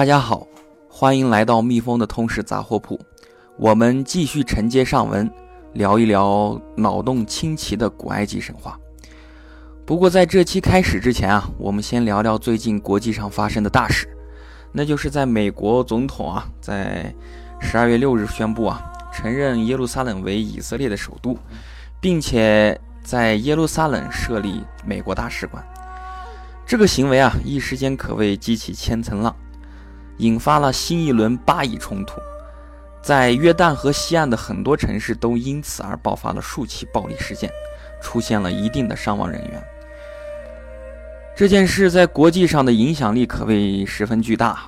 大家好，欢迎来到蜜蜂的通识杂货铺。我们继续承接上文，聊一聊脑洞清奇的古埃及神话。不过在这期开始之前啊，我们先聊聊最近国际上发生的大事，那就是在美国总统啊，在十二月六日宣布啊，承认耶路撒冷为以色列的首都，并且在耶路撒冷设立美国大使馆。这个行为啊，一时间可谓激起千层浪，引发了新一轮巴以冲突。在约旦河西岸的很多城市都因此而爆发了数起暴力事件，出现了一定的伤亡人员。这件事在国际上的影响力可谓十分巨大。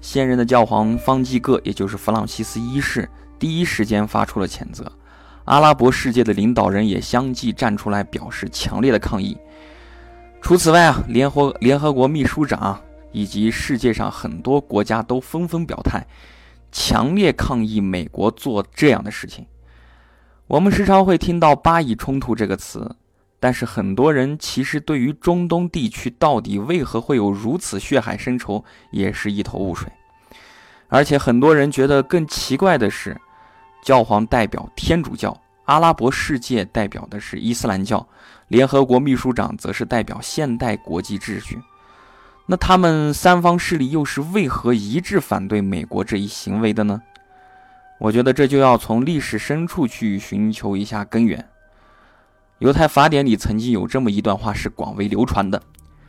现任的教皇方济各，也就是弗朗西斯一世，第一时间发出了谴责。阿拉伯世界的领导人也相继站出来表示强烈的抗议。除此外啊，联合联合国秘书长以及世界上很多国家都纷纷表态，强烈抗议美国做这样的事情。我们时常会听到“巴以冲突”这个词，但是很多人其实对于中东地区到底为何会有如此血海深仇，也是一头雾水。而且很多人觉得更奇怪的是，教皇代表天主教。阿拉伯世界代表的是伊斯兰教，联合国秘书长则是代表现代国际秩序。那他们三方势力又是为何一致反对美国这一行为的呢？我觉得这就要从历史深处去寻求一下根源。犹太法典里曾经有这么一段话是广为流传的：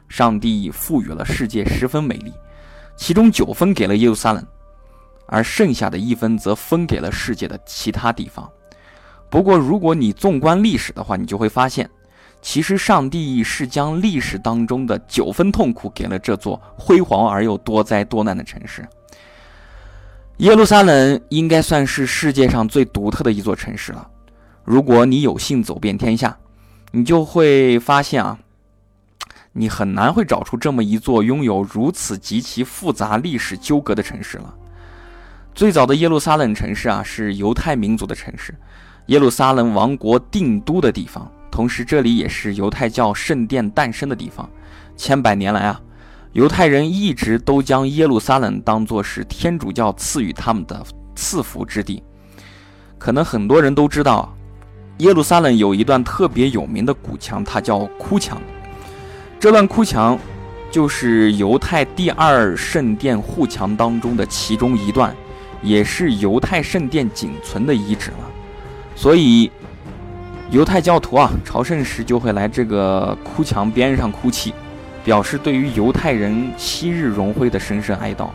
上帝赋予了世界十分美丽，其中九分给了耶路撒冷，而剩下的一分则分给了世界的其他地方。不过，如果你纵观历史的话，你就会发现，其实上帝是将历史当中的九分痛苦给了这座辉煌而又多灾多难的城市。耶路撒冷应该算是世界上最独特的一座城市了。如果你有幸走遍天下，你就会发现啊，你很难会找出这么一座拥有如此极其复杂历史纠葛的城市了。最早的耶路撒冷城市啊，是犹太民族的城市。耶路撒冷王国定都的地方，同时这里也是犹太教圣殿诞生的地方。千百年来啊，犹太人一直都将耶路撒冷当作是天主教赐予他们的赐福之地。可能很多人都知道，耶路撒冷有一段特别有名的古墙，它叫哭墙。这段哭墙就是犹太第二圣殿护墙当中的其中一段，也是犹太圣殿仅存的遗址了。所以，犹太教徒啊，朝圣时就会来这个哭墙边上哭泣，表示对于犹太人昔日荣辉的深深哀悼，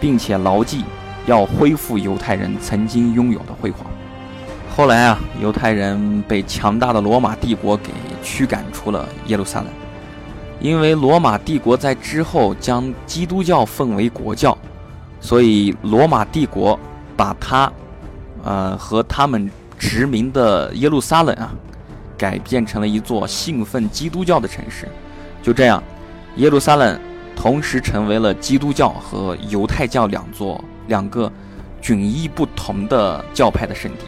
并且牢记要恢复犹太人曾经拥有的辉煌。后来啊，犹太人被强大的罗马帝国给驱赶出了耶路撒冷，因为罗马帝国在之后将基督教奉为国教，所以罗马帝国把它，呃，和他们。殖民的耶路撒冷啊，改变成了一座信奉基督教的城市。就这样，耶路撒冷同时成为了基督教和犹太教两座两个迥异不同的教派的圣地。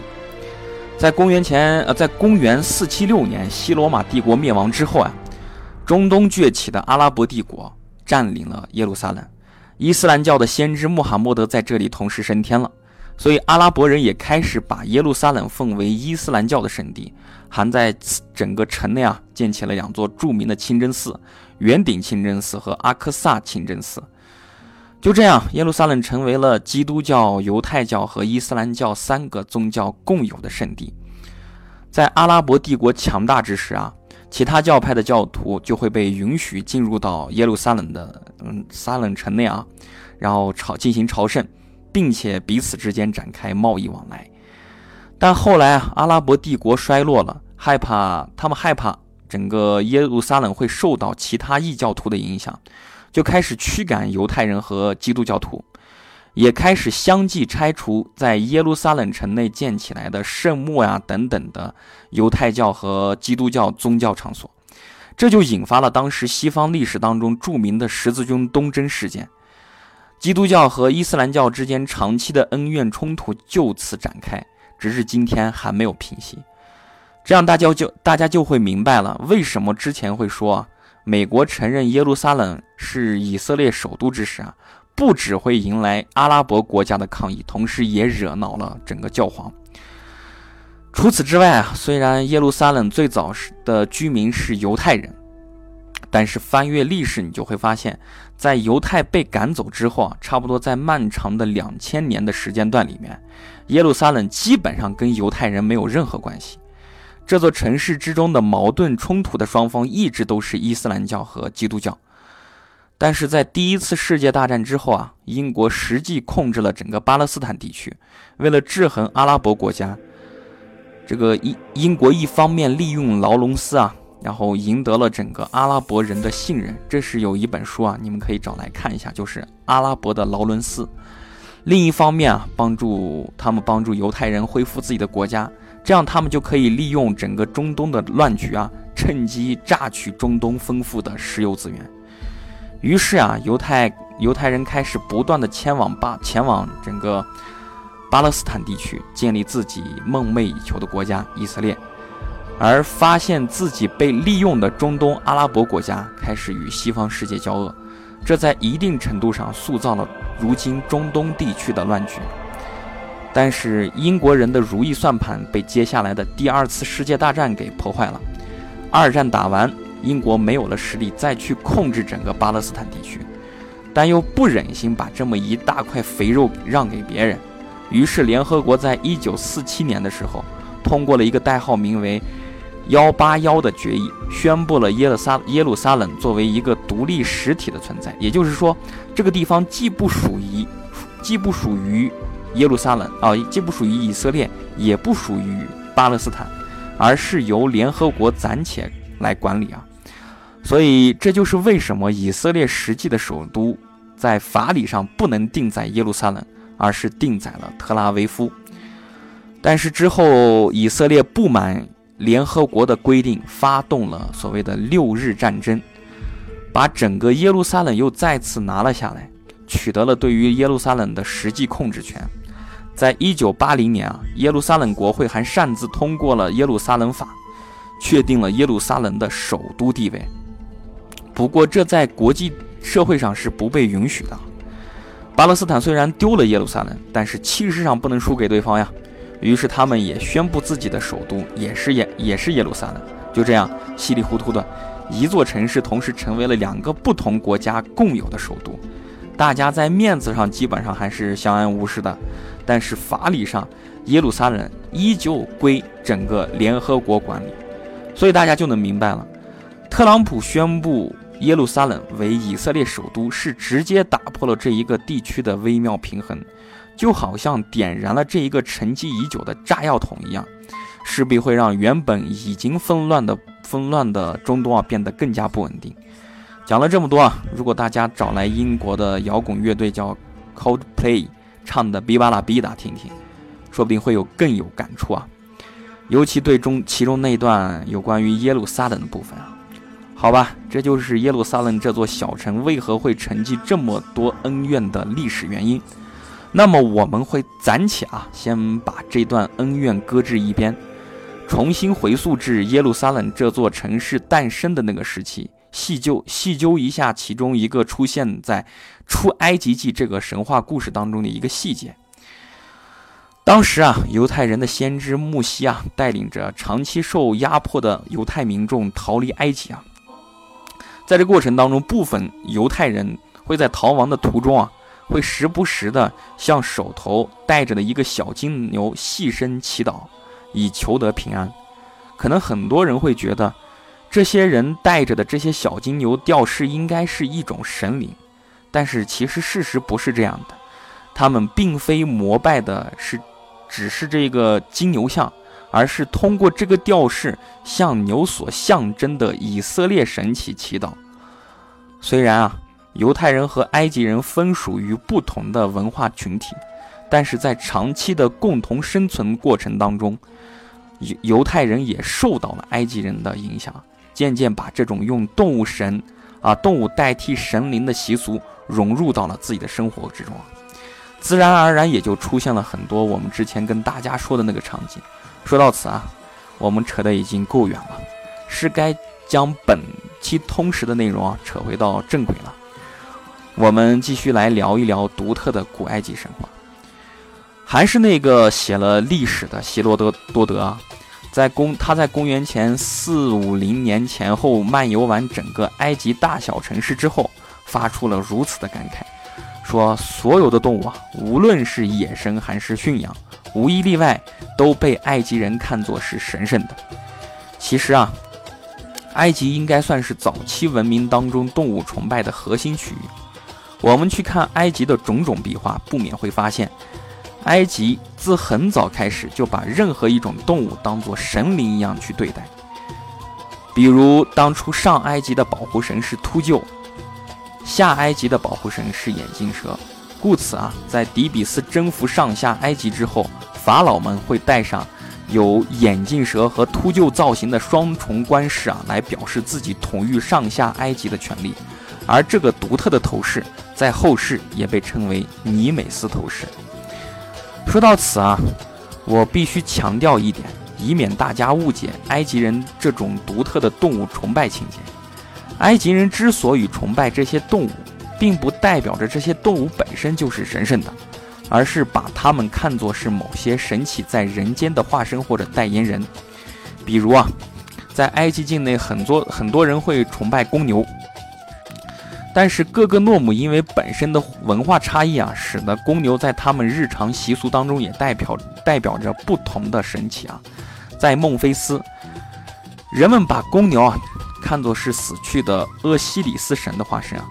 在公元前呃，在公元四七六年，西罗马帝国灭亡之后啊，中东崛起的阿拉伯帝国占领了耶路撒冷，伊斯兰教的先知穆罕默德在这里同时升天了。所以，阿拉伯人也开始把耶路撒冷奉为伊斯兰教的圣地，还在整个城内啊建起了两座著名的清真寺——圆顶清真寺和阿克萨清真寺。就这样，耶路撒冷成为了基督教、犹太教和伊斯兰教三个宗教共有的圣地。在阿拉伯帝国强大之时啊，其他教派的教徒就会被允许进入到耶路撒冷的嗯撒冷城内啊，然后朝进行朝圣。并且彼此之间展开贸易往来，但后来啊，阿拉伯帝国衰落了，害怕他们害怕整个耶路撒冷会受到其他异教徒的影响，就开始驱赶犹太人和基督教徒，也开始相继拆除在耶路撒冷城内建起来的圣墓呀等等的犹太教和基督教宗教场所，这就引发了当时西方历史当中著名的十字军东征事件。基督教和伊斯兰教之间长期的恩怨冲突就此展开，直至今天还没有平息。这样大家就大家就会明白了，为什么之前会说美国承认耶路撒冷是以色列首都之时啊，不只会迎来阿拉伯国家的抗议，同时也惹恼了整个教皇。除此之外啊，虽然耶路撒冷最早的居民是犹太人，但是翻阅历史，你就会发现，在犹太被赶走之后啊，差不多在漫长的两千年的时间段里面，耶路撒冷基本上跟犹太人没有任何关系。这座城市之中的矛盾冲突的双方一直都是伊斯兰教和基督教。但是在第一次世界大战之后啊，英国实际控制了整个巴勒斯坦地区，为了制衡阿拉伯国家。这个英英国一方面利用劳伦斯啊，然后赢得了整个阿拉伯人的信任。这是有一本书啊，你们可以找来看一下，就是《阿拉伯的劳伦斯》。另一方面啊，帮助他们帮助犹太人恢复自己的国家，这样他们就可以利用整个中东的乱局啊，趁机榨取中东丰富的石油资源。于是啊，犹太犹太人开始不断的迁往巴前往整个。巴勒斯坦地区建立自己梦寐以求的国家以色列，而发现自己被利用的中东阿拉伯国家开始与西方世界交恶，这在一定程度上塑造了如今中东地区的乱局。但是英国人的如意算盘被接下来的第二次世界大战给破坏了。二战打完，英国没有了实力再去控制整个巴勒斯坦地区，但又不忍心把这么一大块肥肉让给别人。于是，联合国在一九四七年的时候，通过了一个代号名为“幺八幺”的决议，宣布了耶路撒耶路撒冷作为一个独立实体的存在。也就是说，这个地方既不属于，既不属于耶路撒冷啊，既不属于以色列，也不属于巴勒斯坦，而是由联合国暂且来管理啊。所以，这就是为什么以色列实际的首都在法理上不能定在耶路撒冷。而是定在了特拉维夫，但是之后以色列不满联合国的规定，发动了所谓的六日战争，把整个耶路撒冷又再次拿了下来，取得了对于耶路撒冷的实际控制权。在一九八零年啊，耶路撒冷国会还擅自通过了耶路撒冷法，确定了耶路撒冷的首都地位。不过这在国际社会上是不被允许的。巴勒斯坦虽然丢了耶路撒冷，但是气势上不能输给对方呀。于是他们也宣布自己的首都也是耶也是耶路撒冷。就这样稀里糊涂的一座城市，同时成为了两个不同国家共有的首都。大家在面子上基本上还是相安无事的，但是法理上耶路撒冷依旧归整个联合国管理。所以大家就能明白了，特朗普宣布。耶路撒冷为以色列首都，是直接打破了这一个地区的微妙平衡，就好像点燃了这一个沉寂已久的炸药桶一样，势必会让原本已经纷乱的纷乱的中东啊变得更加不稳定。讲了这么多啊，如果大家找来英国的摇滚乐队叫 Coldplay 唱的《比巴拉比达》听听，说不定会有更有感触啊，尤其对中其中那段有关于耶路撒冷的部分啊。好吧，这就是耶路撒冷这座小城为何会沉寂这么多恩怨的历史原因。那么我们会暂且啊，先把这段恩怨搁置一边，重新回溯至耶路撒冷这座城市诞生的那个时期，细究细究一下其中一个出现在出埃及记这个神话故事当中的一个细节。当时啊，犹太人的先知穆西啊，带领着长期受压迫的犹太民众逃离埃及啊。在这过程当中，部分犹太人会在逃亡的途中啊，会时不时的向手头带着的一个小金牛细声祈祷，以求得平安。可能很多人会觉得，这些人带着的这些小金牛吊饰应该是一种神灵，但是其实事实不是这样的，他们并非膜拜的是，只是这个金牛像。而是通过这个吊饰向牛所象征的以色列神祈祈祷。虽然啊，犹太人和埃及人分属于不同的文化群体，但是在长期的共同生存过程当中，犹犹太人也受到了埃及人的影响，渐渐把这种用动物神啊动物代替神灵的习俗融入到了自己的生活之中，自然而然也就出现了很多我们之前跟大家说的那个场景。说到此啊，我们扯得已经够远了，是该将本期通识的内容啊扯回到正轨了。我们继续来聊一聊独特的古埃及神话。还是那个写了历史的希罗多多德啊，在公他在公元前四五零年前后漫游完整个埃及大小城市之后，发出了如此的感慨，说所有的动物啊，无论是野生还是驯养，无一例外都被埃及人看作是神圣的。其实啊，埃及应该算是早期文明当中动物崇拜的核心区域。我们去看埃及的种种壁画，不免会发现。埃及自很早开始就把任何一种动物当作神灵一样去对待，比如当初上埃及的保护神是秃鹫，下埃及的保护神是眼镜蛇，故此啊，在底比斯征服上下埃及之后，法老们会带上有眼镜蛇和秃鹫造型的双重冠饰啊，来表示自己统御上下埃及的权利，而这个独特的头饰在后世也被称为尼美斯头饰。说到此啊，我必须强调一点，以免大家误解埃及人这种独特的动物崇拜情节。埃及人之所以崇拜这些动物，并不代表着这些动物本身就是神圣的，而是把它们看作是某些神奇在人间的化身或者代言人。比如啊，在埃及境内，很多很多人会崇拜公牛。但是各个诺姆因为本身的文化差异啊，使得公牛在他们日常习俗当中也代表代表着不同的神奇啊。在孟菲斯，人们把公牛啊看作是死去的厄西里斯神的化身啊；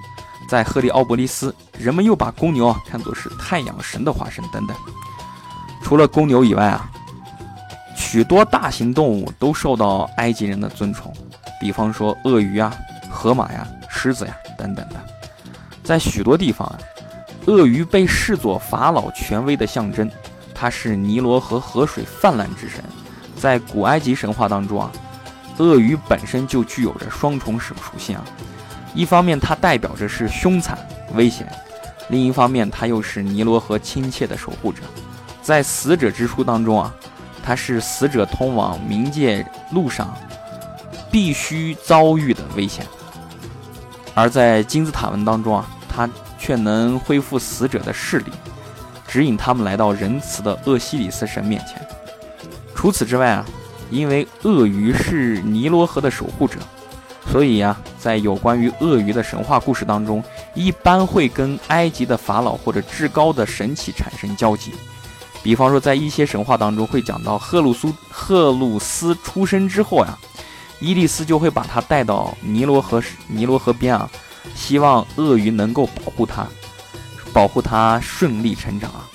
在赫利奥波利斯，人们又把公牛啊看作是太阳神的化身等等。除了公牛以外啊，许多大型动物都受到埃及人的尊崇，比方说鳄鱼啊、河马呀、狮子呀。等等的，在许多地方啊，鳄鱼被视作法老权威的象征，它是尼罗河河水泛滥之神。在古埃及神话当中啊，鳄鱼本身就具有着双重属属性啊，一方面它代表着是凶残危险，另一方面它又是尼罗河亲切的守护者。在死者之书当中啊，它是死者通往冥界路上必须遭遇的危险。而在金字塔文当中啊，它却能恢复死者的视力，指引他们来到仁慈的厄西里斯神面前。除此之外啊，因为鳄鱼是尼罗河的守护者，所以呀，在有关于鳄鱼的神话故事当中，一般会跟埃及的法老或者至高的神祇产生交集。比方说，在一些神话当中会讲到赫鲁苏赫鲁斯出生之后呀。伊利斯就会把他带到尼罗河尼罗河边啊，希望鳄鱼能够保护他，保护他顺利成长啊。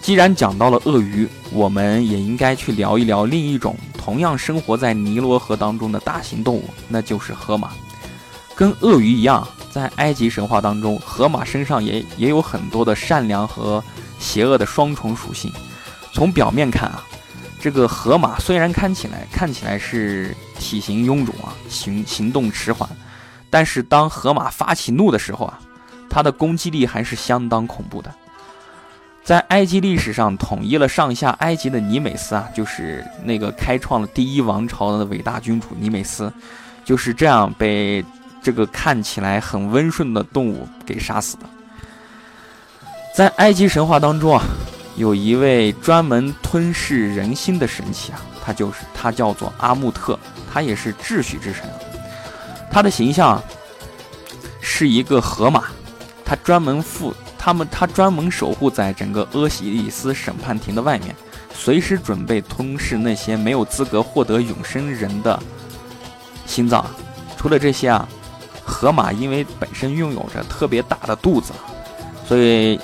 既然讲到了鳄鱼，我们也应该去聊一聊另一种同样生活在尼罗河当中的大型动物，那就是河马。跟鳄鱼一样，在埃及神话当中，河马身上也也有很多的善良和邪恶的双重属性。从表面看啊。这个河马虽然看起来看起来是体型臃肿啊，行行动迟缓，但是当河马发起怒的时候啊，它的攻击力还是相当恐怖的。在埃及历史上统一了上下埃及的尼美斯啊，就是那个开创了第一王朝的伟大君主尼美斯，就是这样被这个看起来很温顺的动物给杀死的。在埃及神话当中啊。有一位专门吞噬人心的神奇啊，他就是他叫做阿穆特，他也是秩序之神。他的形象是一个河马，他专门负他们，他专门守护在整个阿西里斯审判庭的外面，随时准备吞噬那些没有资格获得永生人的心脏。除了这些啊，河马因为本身拥有着特别大的肚子，所以。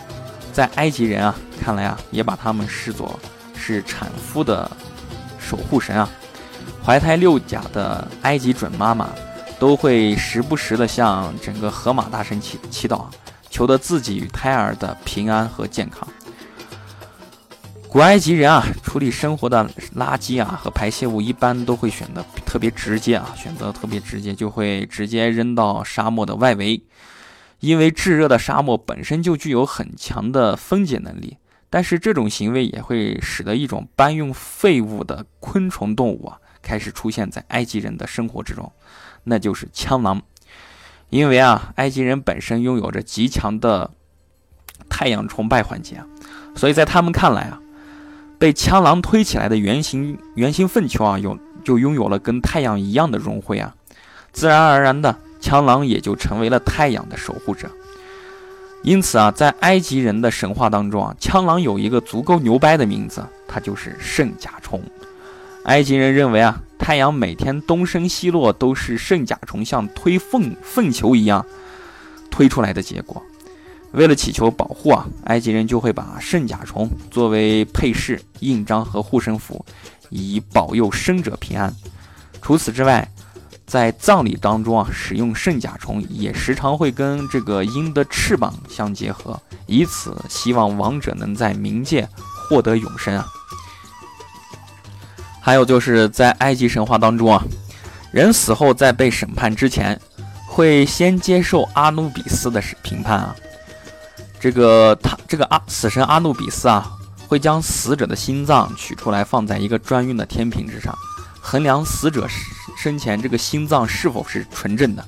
在埃及人啊看来啊，也把他们视作是产妇的守护神啊。怀胎六甲的埃及准妈妈都会时不时的向整个河马大神祈祈祷，求得自己与胎儿的平安和健康。古埃及人啊，处理生活的垃圾啊和排泄物，一般都会选择特别直接啊，选择特别直接，就会直接扔到沙漠的外围。因为炙热的沙漠本身就具有很强的分解能力，但是这种行为也会使得一种搬运废物的昆虫动物啊开始出现在埃及人的生活之中，那就是枪狼。因为啊，埃及人本身拥有着极强的太阳崇拜环节，所以在他们看来啊，被枪狼推起来的圆形圆形粪球啊，有就拥有了跟太阳一样的荣辉啊，自然而然的，枪狼也就成为了太阳的守护者。因此啊，在埃及人的神话当中啊，枪狼有一个足够牛掰的名字，它就是圣甲虫。埃及人认为啊，太阳每天东升西落都是圣甲虫像推粪粪球一样推出来的结果。为了祈求保护啊，埃及人就会把圣甲虫作为配饰、印章和护身符，以保佑生者平安。除此之外，在葬礼当中啊，使用圣甲虫也时常会跟这个鹰的翅膀相结合，以此希望亡者能在冥界获得永生啊。还有就是在埃及神话当中啊，人死后在被审判之前，会先接受阿努比斯的评判啊。这个他这个阿死神阿努比斯啊，会将死者的心脏取出来放在一个专用的天平之上，衡量死者。生前这个心脏是否是纯正的？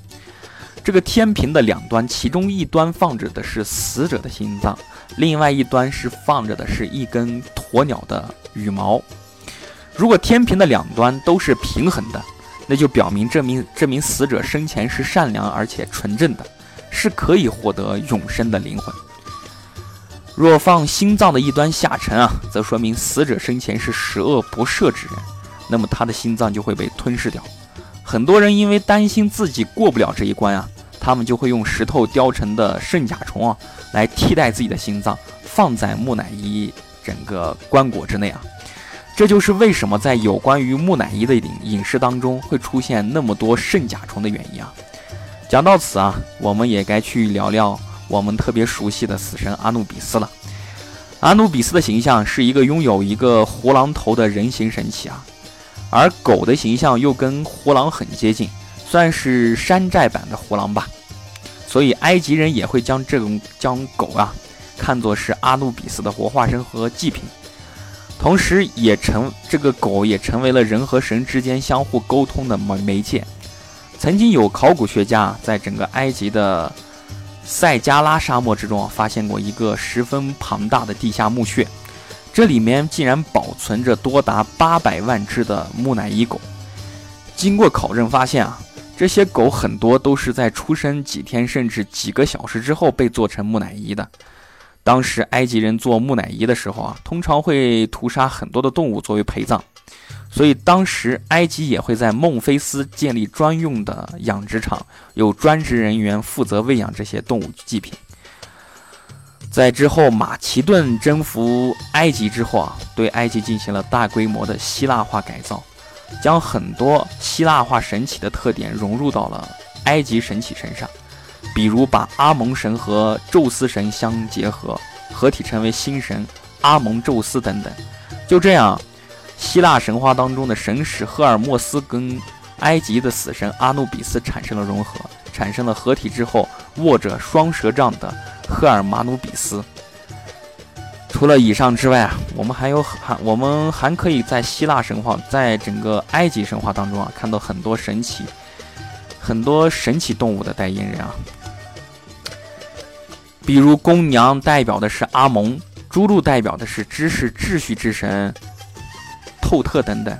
这个天平的两端，其中一端放着的是死者的心脏，另外一端是放着的是一根鸵鸟的羽毛。如果天平的两端都是平衡的，那就表明这名这名死者生前是善良而且纯正的，是可以获得永生的灵魂。若放心脏的一端下沉啊，则说明死者生前是十恶不赦之人，那么他的心脏就会被吞噬掉。很多人因为担心自己过不了这一关啊，他们就会用石头雕成的圣甲虫啊来替代自己的心脏，放在木乃伊整个棺椁之内啊。这就是为什么在有关于木乃伊的影影视当中会出现那么多圣甲虫的原因啊。讲到此啊，我们也该去聊聊我们特别熟悉的死神阿努比斯了。阿努比斯的形象是一个拥有一个胡狼头的人形神奇啊。而狗的形象又跟胡狼很接近，算是山寨版的胡狼吧。所以埃及人也会将这种将狗啊看作是阿努比斯的活化身和祭品，同时也成这个狗也成为了人和神之间相互沟通的媒媒介。曾经有考古学家在整个埃及的塞加拉沙漠之中啊发现过一个十分庞大的地下墓穴。这里面竟然保存着多达八百万只的木乃伊狗。经过考证发现啊，这些狗很多都是在出生几天甚至几个小时之后被做成木乃伊的。当时埃及人做木乃伊的时候啊，通常会屠杀很多的动物作为陪葬，所以当时埃及也会在孟菲斯建立专用的养殖场，有专职人员负责喂养这些动物祭品。在之后，马其顿征服埃及之后啊，对埃及进行了大规模的希腊化改造，将很多希腊化神奇的特点融入到了埃及神奇身上，比如把阿蒙神和宙斯神相结合，合体成为新神阿蒙宙斯等等。就这样，希腊神话当中的神使赫尔墨斯跟埃及的死神阿努比斯产生了融合，产生了合体之后握着双蛇杖的。赫尔马努比斯。除了以上之外啊，我们还有还我们还可以在希腊神话，在整个埃及神话当中啊，看到很多神奇、很多神奇动物的代言人啊。比如公羊代表的是阿蒙，猪鹿代表的是知识秩序之神透特等等。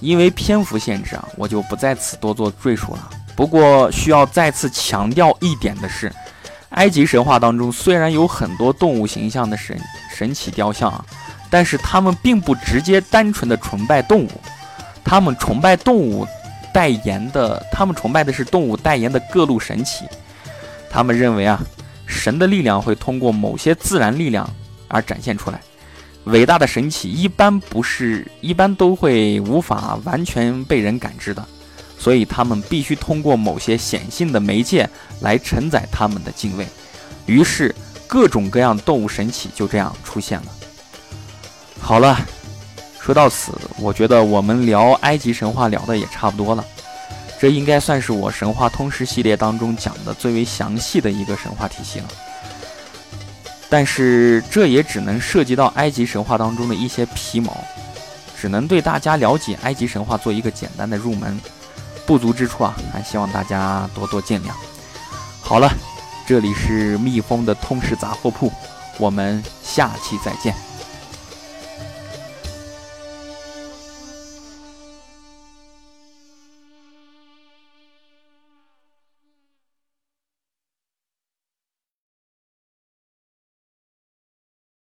因为篇幅限制啊，我就不在此多做赘述了。不过需要再次强调一点的是。埃及神话当中虽然有很多动物形象的神神奇雕像啊，但是他们并不直接单纯的崇拜动物，他们崇拜动物代言的，他们崇拜的是动物代言的各路神奇。他们认为啊，神的力量会通过某些自然力量而展现出来，伟大的神奇一般不是一般都会无法完全被人感知的。所以他们必须通过某些显性的媒介来承载他们的敬畏，于是各种各样动物神奇就这样出现了。好了，说到此，我觉得我们聊埃及神话聊的也差不多了。这应该算是我神话通识系列当中讲的最为详细的一个神话体系了。但是这也只能涉及到埃及神话当中的一些皮毛，只能对大家了解埃及神话做一个简单的入门。不足之处啊，还希望大家多多见谅。好了，这里是蜜蜂的通识杂货铺，我们下期再见。